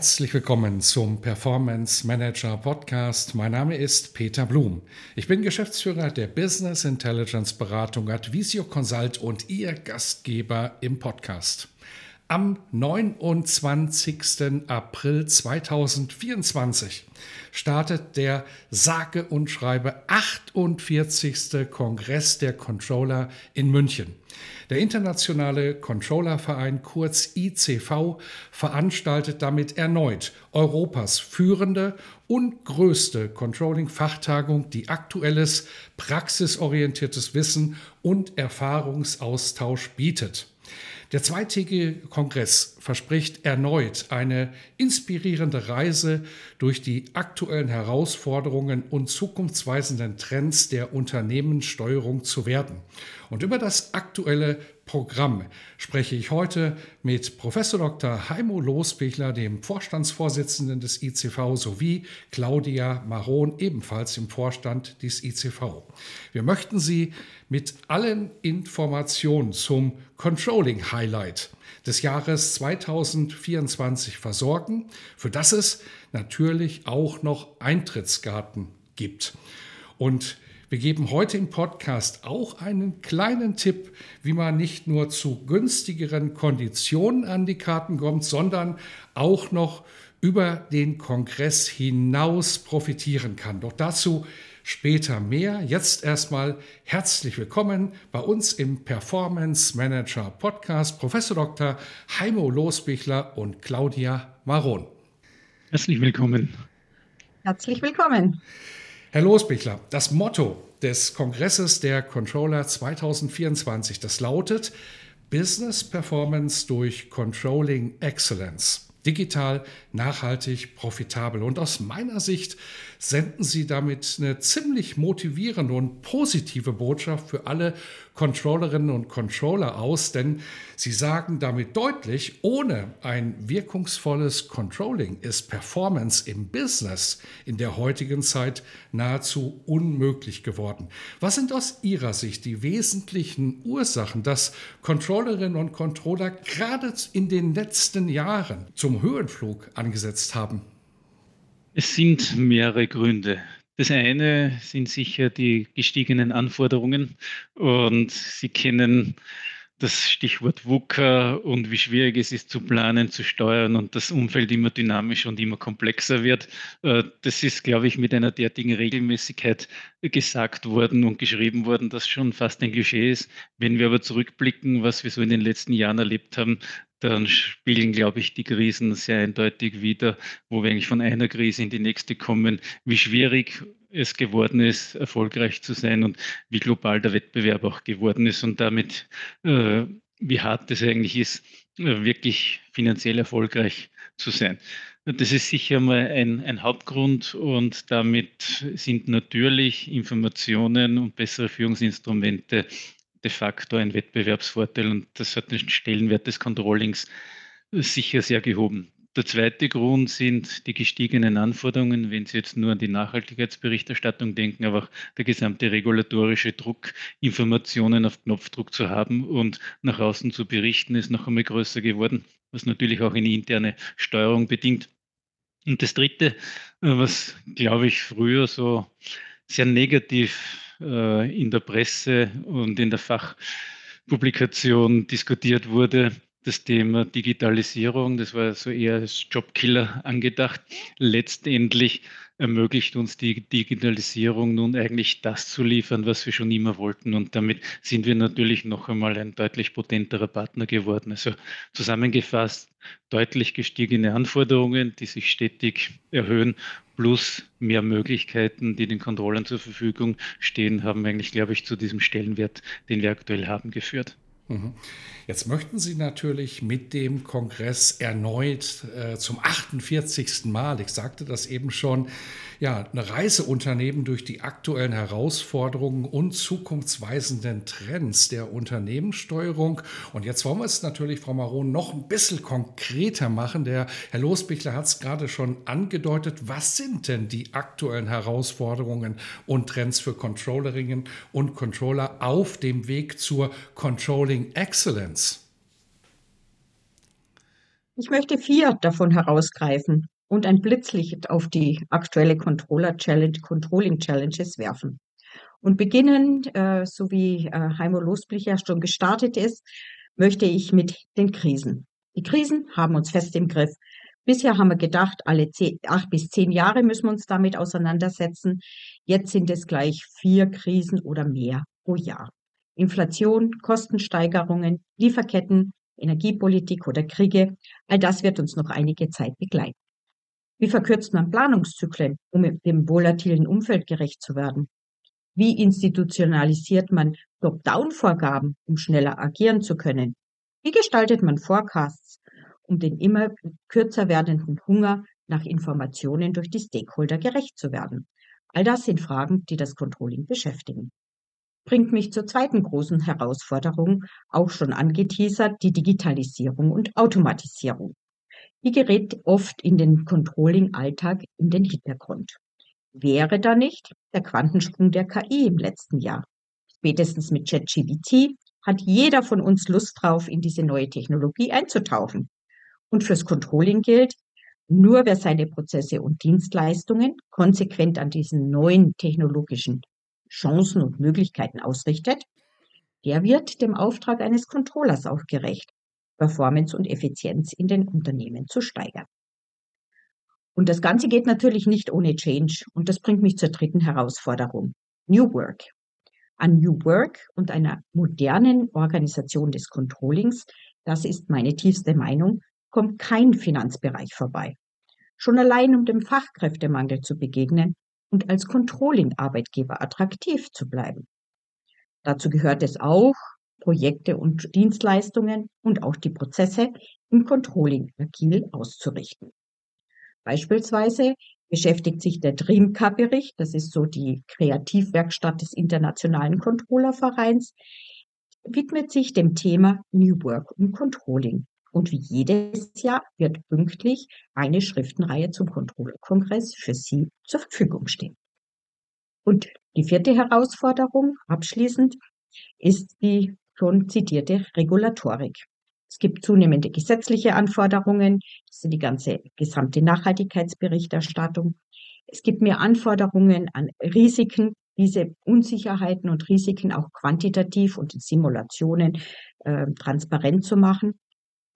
Herzlich willkommen zum Performance Manager Podcast. Mein Name ist Peter Blum. Ich bin Geschäftsführer der Business Intelligence Beratung Advisio Consult und Ihr Gastgeber im Podcast. Am 29. April 2024 startet der sage und schreibe 48. Kongress der Controller in München. Der Internationale Controllerverein kurz ICV veranstaltet damit erneut Europas führende und größte Controlling-Fachtagung, die aktuelles, praxisorientiertes Wissen und Erfahrungsaustausch bietet. Der zweitägige Kongress verspricht erneut eine inspirierende Reise durch die aktuellen Herausforderungen und zukunftsweisenden Trends der Unternehmenssteuerung zu werden. Und über das aktuelle Programm spreche ich heute mit Professor Dr. Heimo Losbichler, dem Vorstandsvorsitzenden des ICV, sowie Claudia Maron, ebenfalls im Vorstand des ICV. Wir möchten Sie mit allen Informationen zum Controlling Highlight des Jahres 2024 versorgen, für das es natürlich auch noch Eintrittskarten gibt. Und wir geben heute im Podcast auch einen kleinen Tipp, wie man nicht nur zu günstigeren Konditionen an die Karten kommt, sondern auch noch über den Kongress hinaus profitieren kann. Doch dazu später mehr. Jetzt erstmal herzlich willkommen bei uns im Performance Manager Podcast Professor Dr. Heimo Losbichler und Claudia Maron. Herzlich willkommen. Herzlich willkommen. Herr Losbichler, das Motto des Kongresses der Controller 2024, das lautet Business Performance durch Controlling Excellence. Digital, nachhaltig, profitabel. Und aus meiner Sicht senden Sie damit eine ziemlich motivierende und positive Botschaft für alle Controllerinnen und Controller aus, denn sie sagen damit deutlich, ohne ein wirkungsvolles Controlling ist Performance im Business in der heutigen Zeit nahezu unmöglich geworden. Was sind aus Ihrer Sicht die wesentlichen Ursachen, dass Controllerinnen und Controller gerade in den letzten Jahren zum Höhenflug angesetzt haben? Es sind mehrere Gründe. Das eine sind sicher die gestiegenen Anforderungen und Sie kennen das Stichwort VUCA und wie schwierig es ist zu planen, zu steuern und das Umfeld immer dynamisch und immer komplexer wird. Äh, das ist, glaube ich, mit einer derartigen Regelmäßigkeit gesagt worden und geschrieben worden, dass schon fast ein Klischee ist. Wenn wir aber zurückblicken, was wir so in den letzten Jahren erlebt haben, dann spiegeln, glaube ich, die Krisen sehr eindeutig wieder, wo wir eigentlich von einer Krise in die nächste kommen, wie schwierig es geworden ist, erfolgreich zu sein und wie global der Wettbewerb auch geworden ist und damit, äh, wie hart es eigentlich ist, äh, wirklich finanziell erfolgreich zu sein. Das ist sicher mal ein, ein, Hauptgrund und damit sind natürlich Informationen und bessere Führungsinstrumente de facto ein Wettbewerbsvorteil und das hat den Stellenwert des Controllings sicher sehr gehoben. Der zweite Grund sind die gestiegenen Anforderungen, wenn Sie jetzt nur an die Nachhaltigkeitsberichterstattung denken, aber auch der gesamte regulatorische Druck, Informationen auf Knopfdruck zu haben und nach außen zu berichten, ist noch einmal größer geworden, was natürlich auch eine interne Steuerung bedingt. Und das Dritte, was, glaube ich, früher so sehr negativ äh, in der Presse und in der Fachpublikation diskutiert wurde, das Thema Digitalisierung, das war so eher als Jobkiller angedacht. Letztendlich ermöglicht uns die Digitalisierung nun eigentlich das zu liefern, was wir schon immer wollten. Und damit sind wir natürlich noch einmal ein deutlich potenterer Partner geworden. Also zusammengefasst, deutlich gestiegene Anforderungen, die sich stetig erhöhen, plus mehr Möglichkeiten, die den Controllern zur Verfügung stehen, haben eigentlich, glaube ich, zu diesem Stellenwert, den wir aktuell haben, geführt. Mhm. Jetzt möchten Sie natürlich mit dem Kongress erneut äh, zum 48. Mal, ich sagte das eben schon, ja, eine Reise unternehmen durch die aktuellen Herausforderungen und zukunftsweisenden Trends der Unternehmenssteuerung. Und jetzt wollen wir es natürlich, Frau Maron, noch ein bisschen konkreter machen. Der Herr Losbichler hat es gerade schon angedeutet. Was sind denn die aktuellen Herausforderungen und Trends für Controllerinnen und Controller auf dem Weg zur Controlling Excellence? Ich möchte vier davon herausgreifen und ein Blitzlicht auf die aktuelle Controller Challenge, Controlling Challenges werfen. Und beginnen, äh, so wie äh, Heimo Losblich ja schon gestartet ist, möchte ich mit den Krisen. Die Krisen haben uns fest im Griff. Bisher haben wir gedacht, alle zehn, acht bis zehn Jahre müssen wir uns damit auseinandersetzen. Jetzt sind es gleich vier Krisen oder mehr pro Jahr. Inflation, Kostensteigerungen, Lieferketten, Energiepolitik oder Kriege, all das wird uns noch einige Zeit begleiten. Wie verkürzt man Planungszyklen, um dem volatilen Umfeld gerecht zu werden? Wie institutionalisiert man Top-Down-Vorgaben, um schneller agieren zu können? Wie gestaltet man Forecasts, um den immer kürzer werdenden Hunger nach Informationen durch die Stakeholder gerecht zu werden? All das sind Fragen, die das Controlling beschäftigen. Bringt mich zur zweiten großen Herausforderung, auch schon angeteasert, die Digitalisierung und Automatisierung. Die gerät oft in den Controlling-Alltag in den Hintergrund. Wäre da nicht der Quantensprung der KI im letzten Jahr? Spätestens mit ChatGPT hat jeder von uns Lust drauf, in diese neue Technologie einzutauchen. Und fürs Controlling gilt, nur wer seine Prozesse und Dienstleistungen konsequent an diesen neuen technologischen Chancen und Möglichkeiten ausrichtet, der wird dem Auftrag eines Controllers auch gerecht. Performance und Effizienz in den Unternehmen zu steigern. Und das Ganze geht natürlich nicht ohne Change. Und das bringt mich zur dritten Herausforderung. New Work. An New Work und einer modernen Organisation des Controllings, das ist meine tiefste Meinung, kommt kein Finanzbereich vorbei. Schon allein um dem Fachkräftemangel zu begegnen und als Controlling-Arbeitgeber attraktiv zu bleiben. Dazu gehört es auch, Projekte und Dienstleistungen und auch die Prozesse im Controlling agil auszurichten. Beispielsweise beschäftigt sich der DreamCar-Bericht, das ist so die Kreativwerkstatt des Internationalen Controllervereins, widmet sich dem Thema New Work und Controlling. Und wie jedes Jahr wird pünktlich eine Schriftenreihe zum Controller-Kongress für Sie zur Verfügung stehen. Und die vierte Herausforderung abschließend ist die schon zitierte Regulatorik. Es gibt zunehmende gesetzliche Anforderungen, das sind die ganze gesamte Nachhaltigkeitsberichterstattung. Es gibt mehr Anforderungen an Risiken, diese Unsicherheiten und Risiken auch quantitativ und in Simulationen äh, transparent zu machen.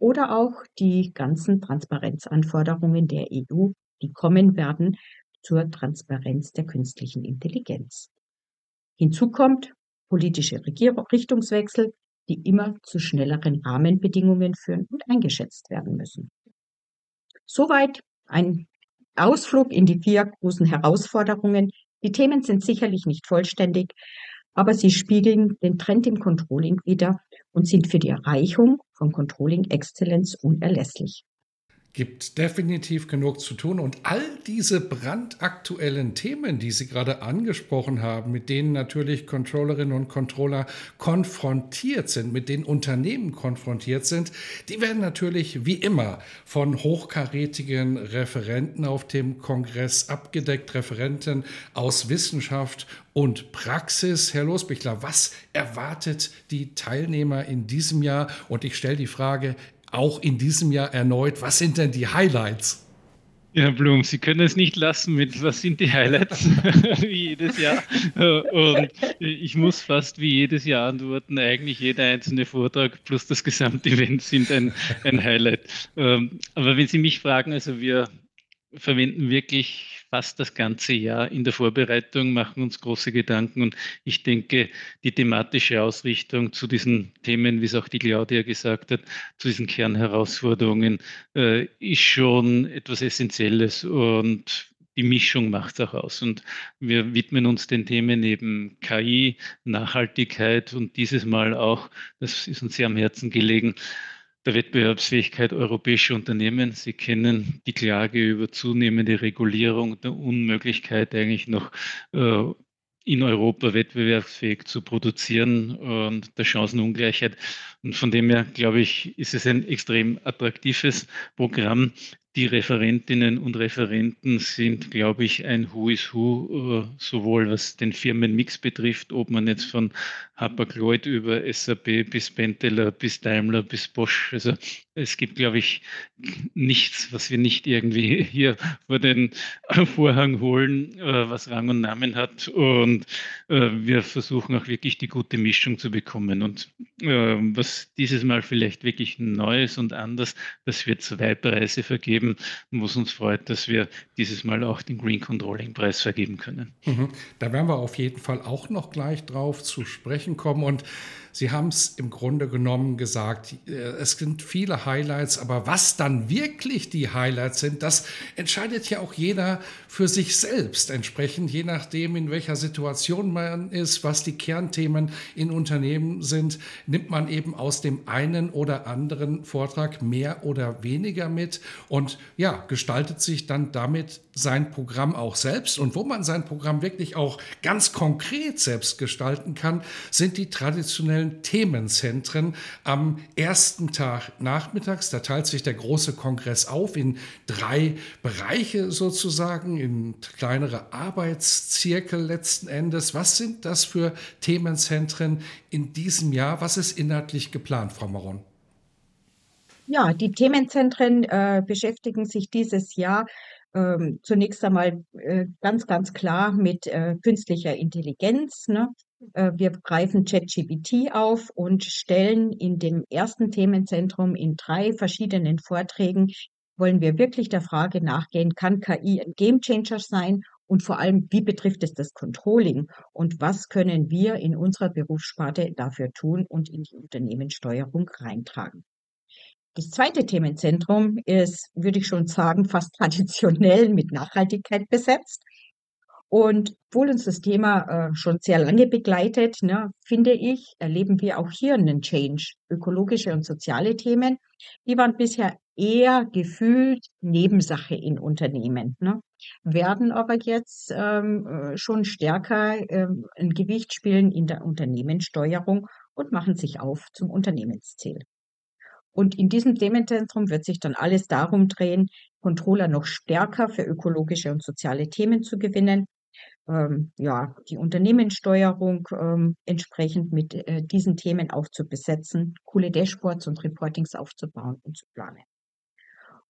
Oder auch die ganzen Transparenzanforderungen der EU, die kommen werden zur Transparenz der künstlichen Intelligenz. Hinzu kommt politische Richtungswechsel, die immer zu schnelleren Rahmenbedingungen führen und eingeschätzt werden müssen. Soweit ein Ausflug in die vier großen Herausforderungen. Die Themen sind sicherlich nicht vollständig, aber sie spiegeln den Trend im Controlling wider und sind für die Erreichung von Controlling Exzellenz unerlässlich gibt definitiv genug zu tun. Und all diese brandaktuellen Themen, die Sie gerade angesprochen haben, mit denen natürlich Controllerinnen und Controller konfrontiert sind, mit denen Unternehmen konfrontiert sind, die werden natürlich wie immer von hochkarätigen Referenten auf dem Kongress abgedeckt, Referenten aus Wissenschaft und Praxis. Herr Losbichler, was erwartet die Teilnehmer in diesem Jahr? Und ich stelle die Frage, auch in diesem Jahr erneut. Was sind denn die Highlights? Ja, Blum, Sie können es nicht lassen mit, was sind die Highlights, wie jedes Jahr. Und ich muss fast wie jedes Jahr antworten, eigentlich jeder einzelne Vortrag plus das gesamte Event sind ein, ein Highlight. Ähm, aber wenn Sie mich fragen, also wir verwenden wirklich fast das ganze Jahr in der Vorbereitung, machen uns große Gedanken und ich denke, die thematische Ausrichtung zu diesen Themen, wie es auch die Claudia gesagt hat, zu diesen Kernherausforderungen, äh, ist schon etwas Essentielles und die Mischung macht es auch aus. Und wir widmen uns den Themen eben KI, Nachhaltigkeit und dieses Mal auch, das ist uns sehr am Herzen gelegen, der Wettbewerbsfähigkeit europäischer Unternehmen. Sie kennen die Klage über zunehmende Regulierung, der Unmöglichkeit eigentlich noch äh, in Europa wettbewerbsfähig zu produzieren und der Chancenungleichheit. Und von dem her, glaube ich, ist es ein extrem attraktives Programm, die Referentinnen und Referenten sind, glaube ich, ein Who is Who, äh, sowohl was den Firmenmix betrifft, ob man jetzt von Hapag-Lloyd über SAP bis Benteler bis Daimler bis Bosch, also es gibt, glaube ich, nichts, was wir nicht irgendwie hier vor den Vorhang holen, äh, was Rang und Namen hat. Und äh, wir versuchen auch wirklich die gute Mischung zu bekommen. Und was dieses Mal vielleicht wirklich Neues und anders, dass wir zwei Preise vergeben geben, was uns freut, dass wir dieses Mal auch den Green Controlling Preis vergeben können. Mhm. Da werden wir auf jeden Fall auch noch gleich drauf zu sprechen kommen und Sie haben es im Grunde genommen gesagt, äh, es sind viele Highlights, aber was dann wirklich die Highlights sind, das entscheidet ja auch jeder für sich selbst entsprechend, je nachdem, in welcher Situation man ist, was die Kernthemen in Unternehmen sind, nimmt man eben aus dem einen oder anderen Vortrag mehr oder weniger mit und ja, gestaltet sich dann damit sein Programm auch selbst. Und wo man sein Programm wirklich auch ganz konkret selbst gestalten kann, sind die traditionellen traditionellen Themenzentren am ersten Tag nachmittags. Da teilt sich der große Kongress auf in drei Bereiche sozusagen, in kleinere Arbeitszirkel letzten Endes. Was sind das für Themenzentren in diesem Jahr? Was ist inhaltlich geplant, Frau Maron? Ja, die Themenzentren äh, beschäftigen sich dieses Jahr ähm, zunächst einmal äh, ganz, ganz klar mit äh, künstlicher Intelligenz. Ne? Äh, wir greifen ChatGPT auf und stellen in dem ersten Themenzentrum in drei verschiedenen Vorträgen, wollen wir wirklich der Frage nachgehen, kann KI ein Gamechanger sein und vor allem, wie betrifft es das Controlling und was können wir in unserer Berufssparte dafür tun und in die Unternehmenssteuerung reintragen. Das zweite Themenzentrum ist, würde ich schon sagen, fast traditionell mit Nachhaltigkeit besetzt. Und obwohl uns das Thema äh, schon sehr lange begleitet, ne, finde ich, erleben wir auch hier einen Change. Ökologische und soziale Themen, die waren bisher eher gefühlt Nebensache in Unternehmen, ne, werden aber jetzt ähm, äh, schon stärker ähm, ein Gewicht spielen in der Unternehmenssteuerung und machen sich auf zum Unternehmensziel. Und in diesem Themenzentrum wird sich dann alles darum drehen, Controller noch stärker für ökologische und soziale Themen zu gewinnen ähm, ja, die Unternehmenssteuerung ähm, entsprechend mit äh, diesen Themen auch zu besetzen, coole Dashboards und Reportings aufzubauen und zu planen.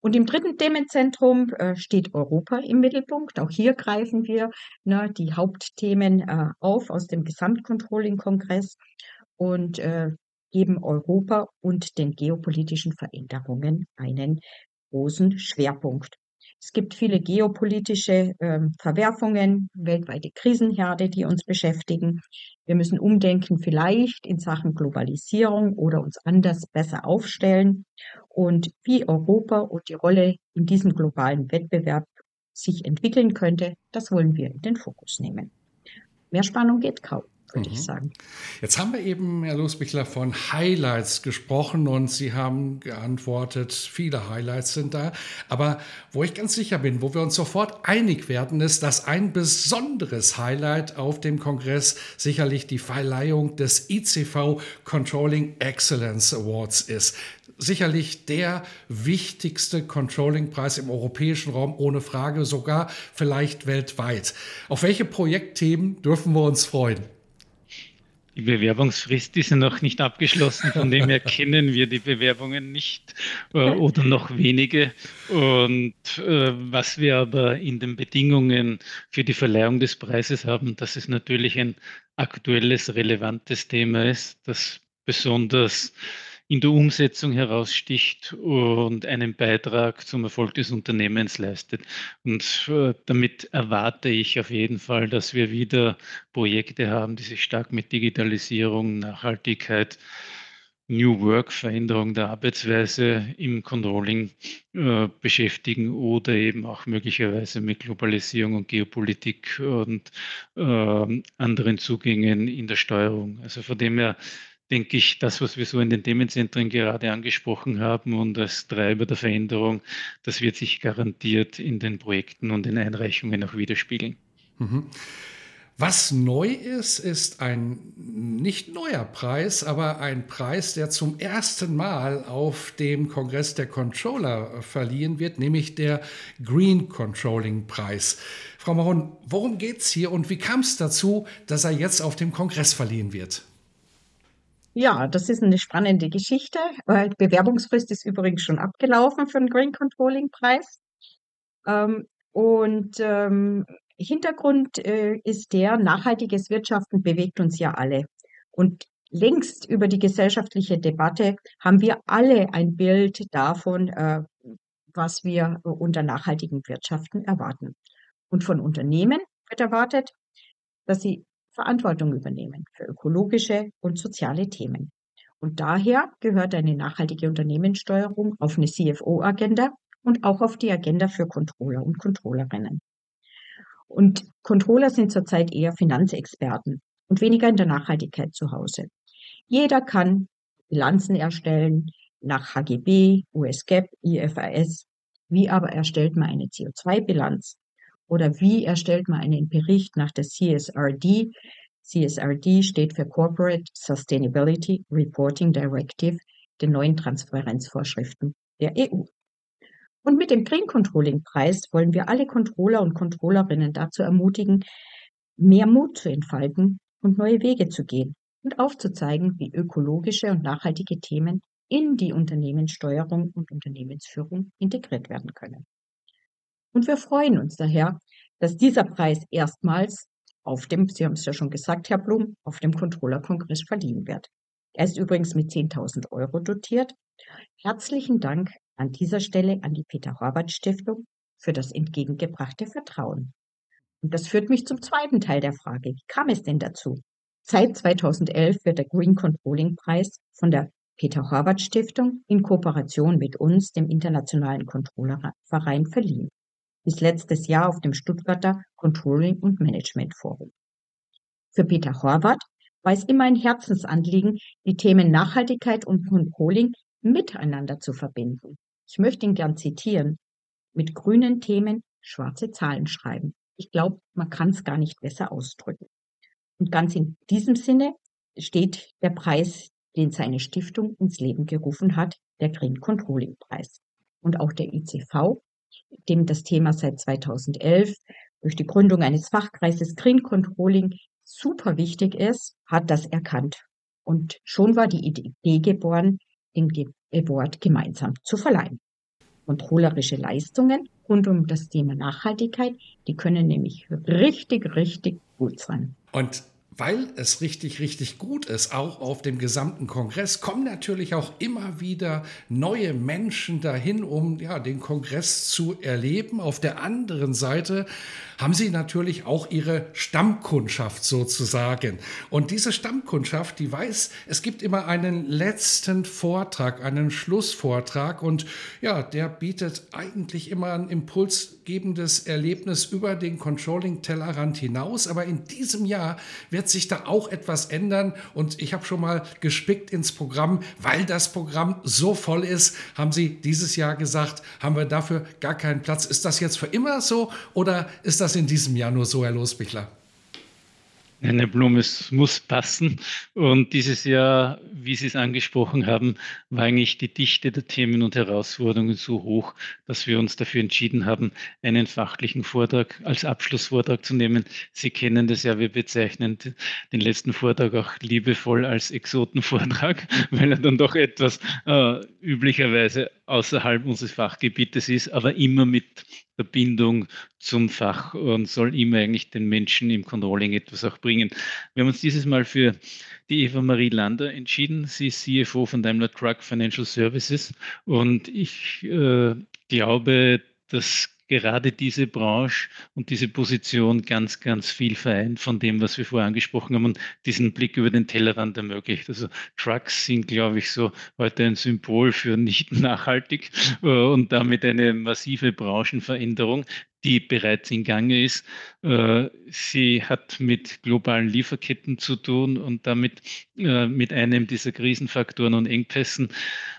Und im dritten Themenzentrum äh, steht Europa im Mittelpunkt. Auch hier greifen wir ne, die Hauptthemen äh, auf aus dem Gesamtcontrolling-Kongress und äh, geben Europa und den geopolitischen Veränderungen einen großen Schwerpunkt. Es gibt viele geopolitische ähm, Verwerfungen, weltweite Krisenherde, die uns beschäftigen. Wir müssen umdenken, vielleicht in Sachen Globalisierung oder uns anders besser aufstellen. Und wie Europa und die Rolle in diesem globalen Wettbewerb sich entwickeln könnte, das wollen wir in den Fokus nehmen. Mehr Spannung geht kaum würde mhm. ich sagen. Jetzt haben wir eben, Herr Losbichler, von Highlights gesprochen und Sie haben geantwortet, viele Highlights sind da. Aber wo ich ganz sicher bin, wo wir uns sofort einig werden, ist, dass ein besonderes Highlight auf dem Kongress sicherlich die Verleihung des ICV Controlling Excellence Awards ist sicherlich der wichtigste Controlling-Preis im europäischen Raum, ohne Frage, sogar vielleicht weltweit. Auf welche Projektthemen dürfen wir uns freuen? Die Bewerbungsfrist ist ja noch nicht abgeschlossen, von dem her kennen wir die Bewerbungen nicht äh, oder noch wenige. Und äh, was wir aber in den Bedingungen für die Verleihung des Preises haben, dass es natürlich ein aktuelles, relevantes Thema ist, das besonders in der Umsetzung heraussticht und einen Beitrag zum Erfolg des Unternehmens leistet. Und äh, damit erwarte ich auf jeden Fall, dass wir wieder Projekte haben, die sich stark mit Digitalisierung, Nachhaltigkeit, New Work, Veränderung der Arbeitsweise im Controlling äh, beschäftigen oder eben auch möglicherweise mit Globalisierung und Geopolitik und äh, anderen Zugängen in der Steuerung. Also von dem her denke ich, das, was wir so in den Themenzentren gerade angesprochen haben und als Treiber der Veränderung, das wird sich garantiert in den Projekten und den Einreichungen auch widerspiegeln. Mhm. Was neu ist, ist ein nicht neuer Preis, aber ein Preis, der zum ersten Mal auf dem Kongress der Controller verliehen wird, nämlich der Green Controlling Preis. Frau Maron, worum geht es hier und wie kam es dazu, dass er jetzt auf dem Kongress verliehen wird? Ja, das ist eine spannende Geschichte. Die Bewerbungsfrist ist übrigens schon abgelaufen für den Green Controlling Preis. Ähm, und ähm, Hintergrund äh, ist der, nachhaltiges Wirtschaften bewegt uns ja alle. Und längst über die gesellschaftliche Debatte haben wir alle ein Bild davon, äh, was wir unter nachhaltigem Wirtschaften erwarten. Und von Unternehmen wird erwartet, dass sie Verantwortung übernehmen für ökologische und soziale Themen. Und daher gehört eine nachhaltige Unternehmenssteuerung auf eine CFO-Agenda und auch auf die Agenda für Controller und Controllerinnen. Und Controller sind zurzeit eher Finanzexperten und weniger in der Nachhaltigkeit zu Hause. Jeder kann Bilanzen erstellen nach HGB, USGAP, IFRS. Wie aber erstellt man eine CO2-Bilanz? Oder wie erstellt man einen Bericht nach der CSRD? CSRD steht für Corporate Sustainability Reporting Directive, den neuen Transparenzvorschriften der EU. Und mit dem Green Controlling Preis wollen wir alle Controller und Controllerinnen dazu ermutigen, mehr Mut zu entfalten und neue Wege zu gehen und aufzuzeigen, wie ökologische und nachhaltige Themen in die Unternehmenssteuerung und Unternehmensführung integriert werden können. Und wir freuen uns daher, dass dieser Preis erstmals auf dem, Sie haben es ja schon gesagt, Herr Blum, auf dem Controller-Kongress verliehen wird. Er ist übrigens mit 10.000 Euro dotiert. Herzlichen Dank an dieser Stelle an die Peter-Horvath-Stiftung für das entgegengebrachte Vertrauen. Und das führt mich zum zweiten Teil der Frage. Wie kam es denn dazu? Seit 2011 wird der Green Controlling Preis von der Peter-Horvath-Stiftung in Kooperation mit uns, dem Internationalen Controllerverein, verliehen bis letztes Jahr auf dem Stuttgarter Controlling und Management Forum. Für Peter Horvath war es immer ein Herzensanliegen, die Themen Nachhaltigkeit und Controlling miteinander zu verbinden. Ich möchte ihn gern zitieren. Mit grünen Themen schwarze Zahlen schreiben. Ich glaube, man kann es gar nicht besser ausdrücken. Und ganz in diesem Sinne steht der Preis, den seine Stiftung ins Leben gerufen hat, der Green Controlling Preis. Und auch der ICV dem das Thema seit 2011 durch die Gründung eines Fachkreises Green Controlling super wichtig ist, hat das erkannt. Und schon war die Idee geboren, den Award gemeinsam zu verleihen. Controllerische Leistungen rund um das Thema Nachhaltigkeit, die können nämlich richtig, richtig gut sein. Und weil es richtig, richtig gut ist, auch auf dem gesamten Kongress, kommen natürlich auch immer wieder neue Menschen dahin, um ja, den Kongress zu erleben. Auf der anderen Seite haben sie natürlich auch ihre Stammkundschaft sozusagen. Und diese Stammkundschaft, die weiß, es gibt immer einen letzten Vortrag, einen Schlussvortrag und ja, der bietet eigentlich immer ein impulsgebendes Erlebnis über den Controlling-Tellerrand hinaus. Aber in diesem Jahr wird sich da auch etwas ändern und ich habe schon mal gespickt ins Programm, weil das Programm so voll ist, haben sie dieses Jahr gesagt, haben wir dafür gar keinen Platz. Ist das jetzt für immer so oder ist das das in diesem Jahr nur so, Herr Losbichler? Eine Blume, muss passen. Und dieses Jahr, wie Sie es angesprochen haben, war eigentlich die Dichte der Themen und Herausforderungen so hoch, dass wir uns dafür entschieden haben, einen fachlichen Vortrag als Abschlussvortrag zu nehmen. Sie kennen das ja, wir bezeichnen den letzten Vortrag auch liebevoll als Exotenvortrag, weil er dann doch etwas äh, üblicherweise außerhalb unseres Fachgebietes ist, aber immer mit Verbindung zum Fach und soll immer eigentlich den Menschen im Controlling etwas auch bringen. Wir haben uns dieses Mal für die Eva Marie Lander entschieden. Sie ist CFO von Daimler Truck Financial Services und ich äh, glaube, dass gerade diese Branche und diese Position ganz, ganz viel vereint von dem, was wir vorher angesprochen haben und diesen Blick über den Tellerrand ermöglicht. Also Trucks sind, glaube ich, so heute ein Symbol für nicht nachhaltig äh, und damit eine massive Branchenveränderung, die bereits in Gange ist. Äh, sie hat mit globalen Lieferketten zu tun und damit äh, mit einem dieser Krisenfaktoren und Engpässen.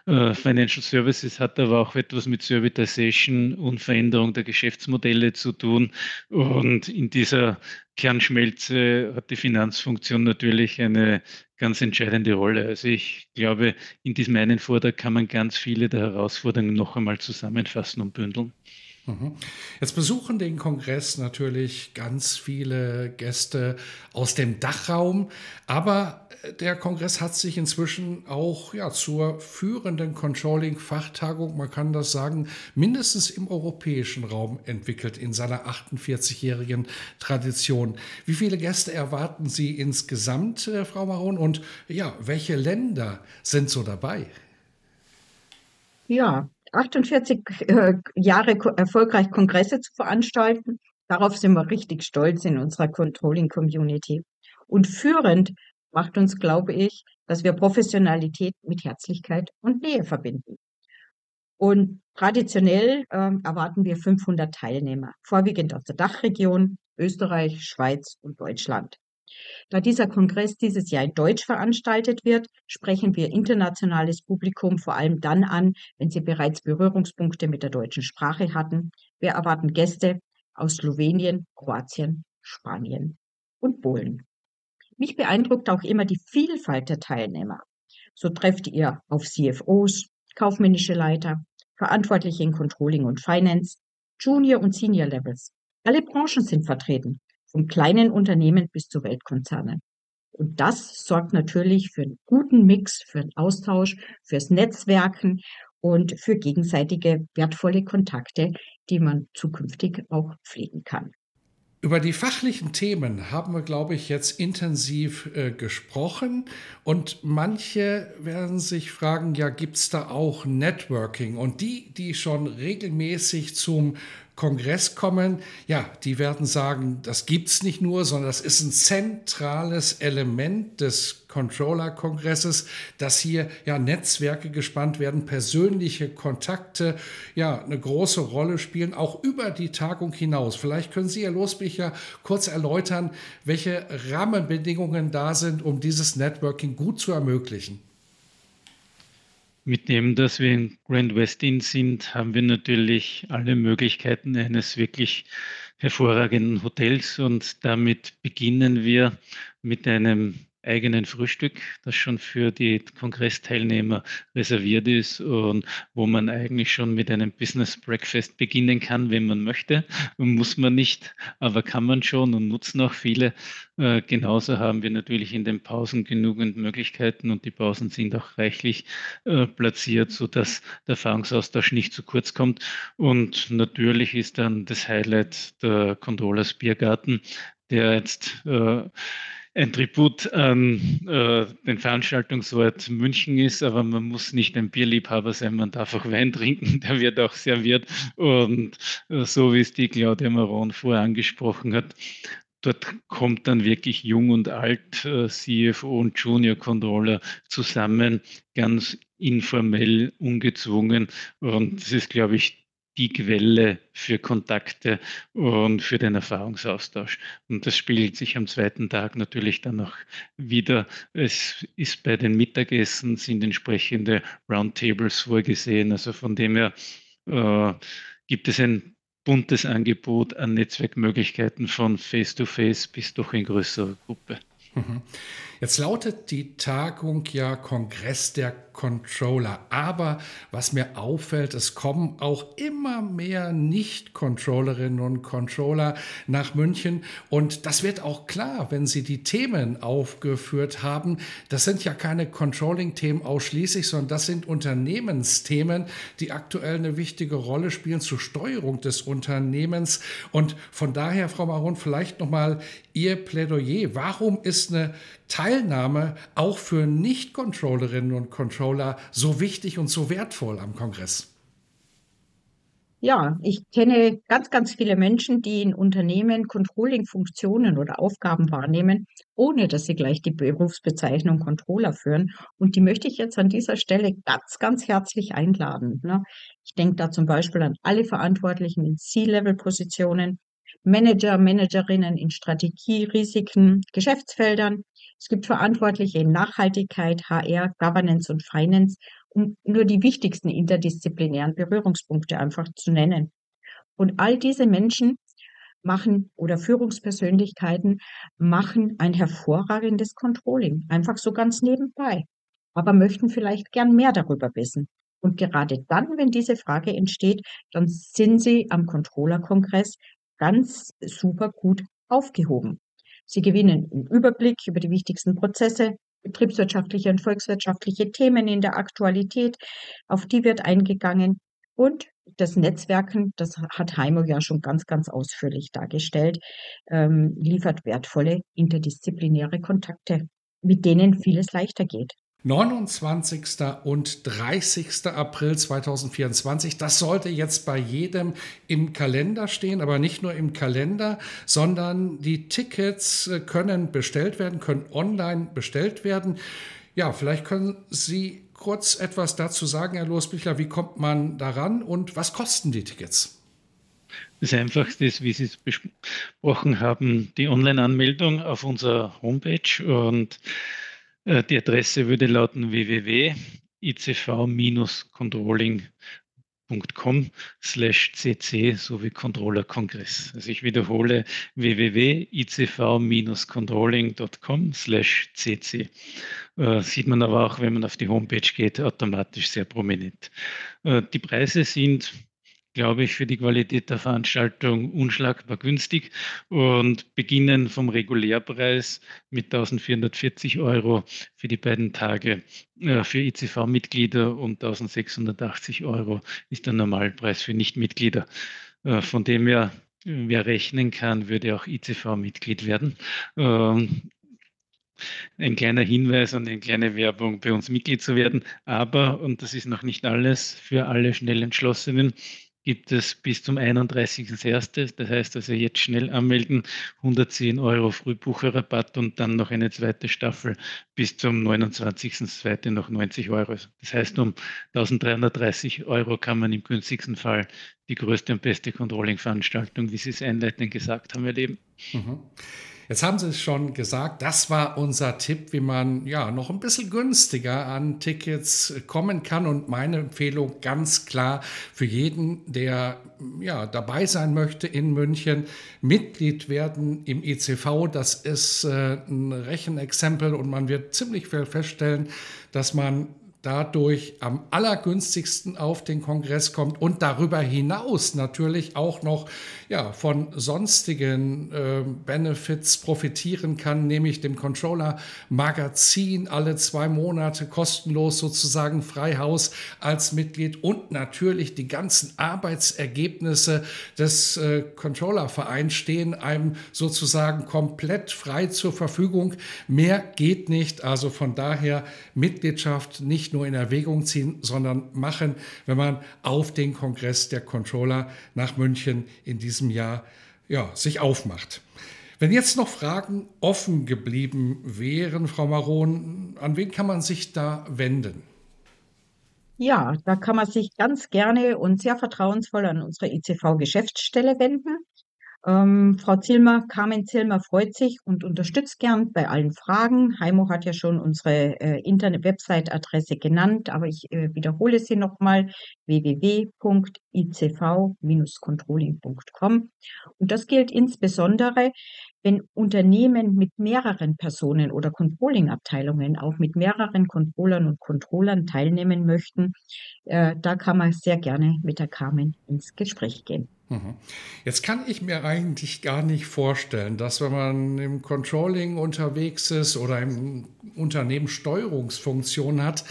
Äh, Financial Services hat aber auch etwas mit Servitization und Veränderung der Geschäftsmodelle zu tun. Und in dieser Kernschmelze hat die Finanzfunktion natürlich eine ganz entscheidende Rolle. Also ich glaube, in diesem einen Vortrag kann man ganz viele der Herausforderungen noch einmal zusammenfassen und bündeln. Mhm. Jetzt besuchen den Kongress natürlich ganz viele Gäste aus dem Dachraum, aber äh, der Kongress hat sich inzwischen auch ja, zur führenden Controlling-Fachtagung, man kann das sagen, mindestens im europäischen Raum entwickelt in seiner 48-jährigen Tradition. Wie viele Gäste erwarten Sie insgesamt, äh, Frau Maron, und ja, welche Länder sind so dabei? Ja, 48 äh, Jahre erfolgreich Kongresse zu veranstalten. Darauf sind wir richtig stolz in unserer Controlling Community. Und führend macht uns, glaube ich, dass wir Professionalität mit Herzlichkeit und Nähe verbinden. Und traditionell äh, erwarten wir 500 Teilnehmer, vorwiegend aus der Dachregion, Österreich, Schweiz und Deutschland. Da dieser Kongress dieses Jahr in Deutsch veranstaltet wird, sprechen wir internationales Publikum vor allem dann an, wenn sie bereits Berührungspunkte mit der deutschen Sprache hatten. Wir erwarten Gäste aus Slowenien, Kroatien, Spanien und Polen. Mich beeindruckt auch immer die Vielfalt der Teilnehmer. So trefft ihr auf CFOs, kaufmännische Leiter, Verantwortliche in Controlling und Finance, Junior und Senior Levels. Alle Branchen sind vertreten von kleinen Unternehmen bis zu Weltkonzernen. Und das sorgt natürlich für einen guten Mix, für einen Austausch, fürs Netzwerken und für gegenseitige wertvolle Kontakte, die man zukünftig auch pflegen kann. Über die fachlichen Themen haben wir, glaube ich, jetzt intensiv äh, gesprochen. Und manche werden sich fragen, ja, gibt es da auch Networking? Und die, die schon regelmäßig zum Kongress kommen, ja, die werden sagen, das gibt es nicht nur, sondern das ist ein zentrales Element des Controller-Kongresses, dass hier ja Netzwerke gespannt werden, persönliche Kontakte ja eine große Rolle spielen, auch über die Tagung hinaus. Vielleicht können Sie, Herr Losbicher, kurz erläutern, welche Rahmenbedingungen da sind, um dieses Networking gut zu ermöglichen. Mit dem, dass wir in Grand Westin sind, haben wir natürlich alle Möglichkeiten eines wirklich hervorragenden Hotels. Und damit beginnen wir mit einem eigenen Frühstück, das schon für die Kongressteilnehmer reserviert ist und wo man eigentlich schon mit einem Business Breakfast beginnen kann, wenn man möchte. Muss man nicht, aber kann man schon und nutzen auch viele. Äh, genauso haben wir natürlich in den Pausen genügend Möglichkeiten und die Pausen sind auch reichlich äh, platziert, sodass der Erfahrungsaustausch nicht zu kurz kommt. Und natürlich ist dann das Highlight der Controllers Biergarten, der jetzt äh, ein Tribut an äh, den Veranstaltungsort München ist, aber man muss nicht ein Bierliebhaber sein, man darf auch Wein trinken, der wird auch serviert. Und äh, so wie es die Claudia Maron vorher angesprochen hat, dort kommt dann wirklich jung und alt, äh, CFO und Junior Controller zusammen, ganz informell, ungezwungen. Und das ist, glaube ich, die Quelle für Kontakte und für den Erfahrungsaustausch. Und das spiegelt sich am zweiten Tag natürlich dann auch wieder. Es ist bei den Mittagessen sind entsprechende Roundtables vorgesehen. Also von dem her äh, gibt es ein buntes Angebot an Netzwerkmöglichkeiten von Face-to-Face -face bis doch in größerer Gruppe. Mhm. Jetzt lautet die Tagung ja Kongress der Controller. Aber was mir auffällt, es kommen auch immer mehr Nicht-Controllerinnen und Controller nach München. Und das wird auch klar, wenn Sie die Themen aufgeführt haben. Das sind ja keine Controlling-Themen ausschließlich, sondern das sind Unternehmensthemen, die aktuell eine wichtige Rolle spielen zur Steuerung des Unternehmens. Und von daher, Frau Maron, vielleicht nochmal Ihr Plädoyer. Warum ist eine Teilnahme auch für Nicht-Controllerinnen und Controller so wichtig und so wertvoll am Kongress? Ja, ich kenne ganz, ganz viele Menschen, die in Unternehmen Controlling-Funktionen oder Aufgaben wahrnehmen, ohne dass sie gleich die Berufsbezeichnung Controller führen. Und die möchte ich jetzt an dieser Stelle ganz, ganz herzlich einladen. Ne? Ich denke da zum Beispiel an alle Verantwortlichen in C-Level-Positionen, Manager, Managerinnen in Strategie, Risiken, Geschäftsfeldern, es gibt Verantwortliche in Nachhaltigkeit, HR, Governance und Finance, um nur die wichtigsten interdisziplinären Berührungspunkte einfach zu nennen. Und all diese Menschen machen oder Führungspersönlichkeiten machen ein hervorragendes Controlling, einfach so ganz nebenbei, aber möchten vielleicht gern mehr darüber wissen. Und gerade dann, wenn diese Frage entsteht, dann sind sie am Controller-Kongress ganz super gut aufgehoben. Sie gewinnen einen Überblick über die wichtigsten Prozesse, betriebswirtschaftliche und volkswirtschaftliche Themen in der Aktualität, auf die wird eingegangen. Und das Netzwerken, das hat Heimo ja schon ganz, ganz ausführlich dargestellt, ähm, liefert wertvolle interdisziplinäre Kontakte, mit denen vieles leichter geht. 29. und 30. April 2024. Das sollte jetzt bei jedem im Kalender stehen, aber nicht nur im Kalender, sondern die Tickets äh, können bestellt werden, können online bestellt werden. Ja, vielleicht können Sie kurz etwas dazu sagen, Herr Losbichler. Wie kommt man daran und was kosten die Tickets? Das Einfachste ist, wie Sie es besprochen haben, die Online-Anmeldung auf unserer Homepage und die Adresse würde lauten www.icv-controlling.com slash cc sowie Controller-Kongress. Also ich wiederhole www.icv-controlling.com slash cc. Äh, sieht man aber auch, wenn man auf die Homepage geht, automatisch sehr prominent. Äh, die Preise sind glaube ich, für die Qualität der Veranstaltung unschlagbar günstig und beginnen vom Regulärpreis mit 1440 Euro für die beiden Tage äh, für ICV-Mitglieder und 1680 Euro ist der Normalpreis für Nichtmitglieder. Äh, von dem her, wer rechnen kann, würde auch ICV-Mitglied werden. Ähm, ein kleiner Hinweis und eine kleine Werbung, bei uns Mitglied zu werden. Aber, und das ist noch nicht alles, für alle schnell Entschlossenen, gibt es bis zum 31.01. Das heißt also jetzt schnell anmelden, 110 Euro Frühbucherrabatt und dann noch eine zweite Staffel bis zum 29.02. noch 90 Euro. Das heißt, um 1330 Euro kann man im günstigsten Fall die größte und beste Controlling-Veranstaltung, wie Sie es einleitend gesagt haben, erleben. Mhm. Jetzt haben Sie es schon gesagt, das war unser Tipp, wie man ja noch ein bisschen günstiger an Tickets kommen kann. Und meine Empfehlung ganz klar für jeden, der ja dabei sein möchte in München, Mitglied werden im ECV. Das ist äh, ein Rechenexempel und man wird ziemlich viel feststellen, dass man dadurch am allergünstigsten auf den Kongress kommt und darüber hinaus natürlich auch noch ja, von sonstigen äh, Benefits profitieren kann, nämlich dem Controller-Magazin alle zwei Monate kostenlos sozusagen Freihaus als Mitglied und natürlich die ganzen Arbeitsergebnisse des äh, Controller-Vereins stehen einem sozusagen komplett frei zur Verfügung. Mehr geht nicht, also von daher Mitgliedschaft nicht nur in Erwägung ziehen, sondern machen, wenn man auf den Kongress der Controller nach München in diesem Jahr ja, sich aufmacht. Wenn jetzt noch Fragen offen geblieben wären, Frau Maron, an wen kann man sich da wenden? Ja, da kann man sich ganz gerne und sehr vertrauensvoll an unsere ICV-Geschäftsstelle wenden. Ähm, Frau Zilmer, Carmen Zilmer freut sich und unterstützt gern bei allen Fragen. Heimo hat ja schon unsere äh, Internet-Website-Adresse genannt, aber ich äh, wiederhole sie nochmal: www.icv-controlling.com. Und das gilt insbesondere, wenn Unternehmen mit mehreren Personen oder Controlling-Abteilungen auch mit mehreren Controllern und Controllern teilnehmen möchten. Äh, da kann man sehr gerne mit der Carmen ins Gespräch gehen. Mhm. Jetzt kann ich mir eigentlich gar nicht vorstellen, dass wenn man im Controlling unterwegs ist oder im Unternehmen Steuerungsfunktion hat,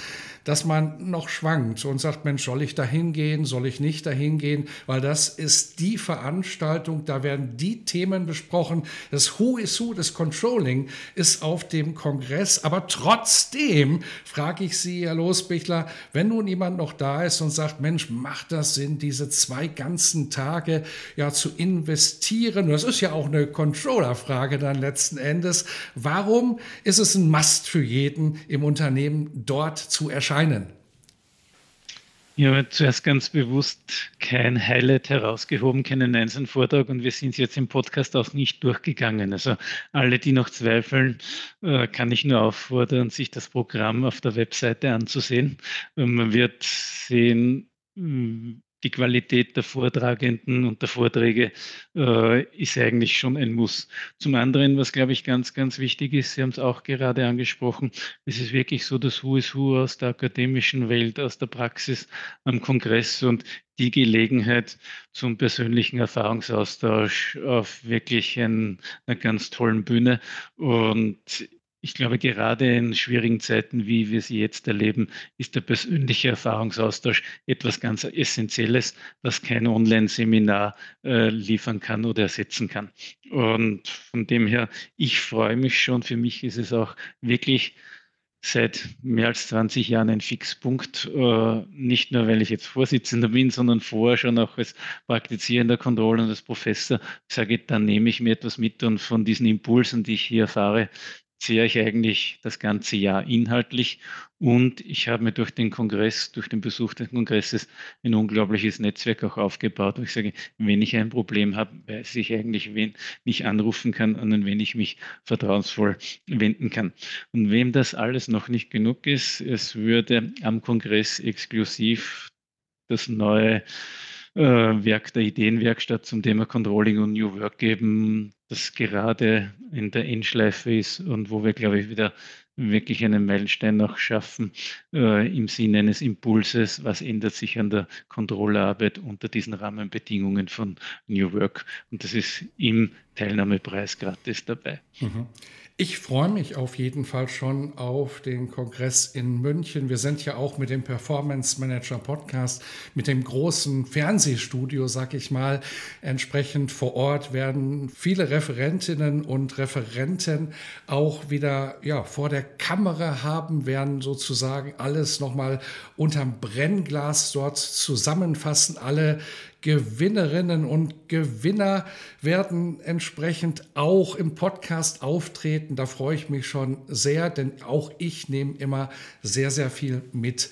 dass man noch schwankt und sagt, Mensch, soll ich da hingehen, soll ich nicht da hingehen, weil das ist die Veranstaltung, da werden die Themen besprochen. Das Who is Who des Controlling ist auf dem Kongress, aber trotzdem frage ich Sie, Herr Losbichler, wenn nun jemand noch da ist und sagt, Mensch, macht das Sinn, diese zwei ganzen Tage ja zu investieren? Das ist ja auch eine Controller-Frage dann letzten Endes. Warum ist es ein Must für jeden im Unternehmen dort zu erscheinen? Erscheinen? Ich habe zuerst ganz bewusst kein Highlight herausgehoben, keinen einzelnen Vortrag und wir sind jetzt im Podcast auch nicht durchgegangen. Also alle, die noch zweifeln, äh, kann ich nur auffordern, sich das Programm auf der Webseite anzusehen. Man wird sehen, die Qualität der Vortragenden und der Vorträge äh, ist eigentlich schon ein Muss. Zum anderen, was glaube ich ganz, ganz wichtig ist, Sie haben es auch gerade angesprochen, es ist wirklich so das Who is Who aus der akademischen Welt, aus der Praxis am Kongress und die Gelegenheit zum persönlichen Erfahrungsaustausch auf wirklich ein, einer ganz tollen Bühne. Und ich glaube, gerade in schwierigen Zeiten, wie wir sie jetzt erleben, ist der persönliche Erfahrungsaustausch etwas ganz Essentielles, was kein Online-Seminar äh, liefern kann oder ersetzen kann. Und von dem her, ich freue mich schon. Für mich ist es auch wirklich seit mehr als 20 Jahren ein Fixpunkt, äh, nicht nur weil ich jetzt Vorsitzender bin, sondern vorher schon auch als praktizierender Controller und als Professor sage, dann nehme ich mir etwas mit und von diesen Impulsen, die ich hier erfahre, sehe ich eigentlich das ganze Jahr inhaltlich und ich habe mir durch den Kongress, durch den Besuch des Kongresses ein unglaubliches Netzwerk auch aufgebaut, wo ich sage, wenn ich ein Problem habe, weiß ich eigentlich, wen ich anrufen kann und an wen ich mich vertrauensvoll wenden kann. Und wem das alles noch nicht genug ist, es würde am Kongress exklusiv das neue Werk der Ideenwerkstatt zum Thema Controlling und New Work geben, das gerade in der Endschleife ist und wo wir, glaube ich, wieder wirklich einen Meilenstein noch schaffen äh, im Sinne eines Impulses, was ändert sich an der Kontrollarbeit unter diesen Rahmenbedingungen von New Work. Und das ist im Teilnahmepreis gratis dabei. Mhm. Ich freue mich auf jeden Fall schon auf den Kongress in München. Wir sind ja auch mit dem Performance Manager Podcast, mit dem großen Fernsehstudio, sag ich mal, entsprechend vor Ort werden viele Referentinnen und Referenten auch wieder ja, vor der Kamera haben, werden sozusagen alles nochmal unterm Brennglas dort zusammenfassen, alle Gewinnerinnen und Gewinner werden entsprechend auch im Podcast auftreten. Da freue ich mich schon sehr, denn auch ich nehme immer sehr, sehr viel mit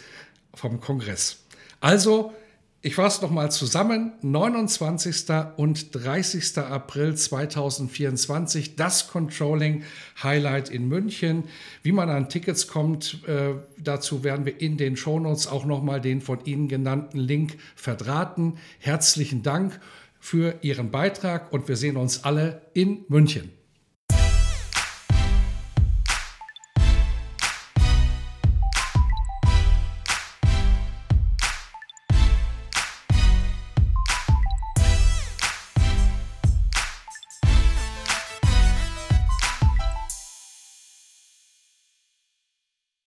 vom Kongress. Also ich fasse nochmal zusammen. 29. und 30. April 2024, das Controlling Highlight in München. Wie man an Tickets kommt, äh, dazu werden wir in den Shownotes auch nochmal den von Ihnen genannten Link verdrahten. Herzlichen Dank für Ihren Beitrag und wir sehen uns alle in München.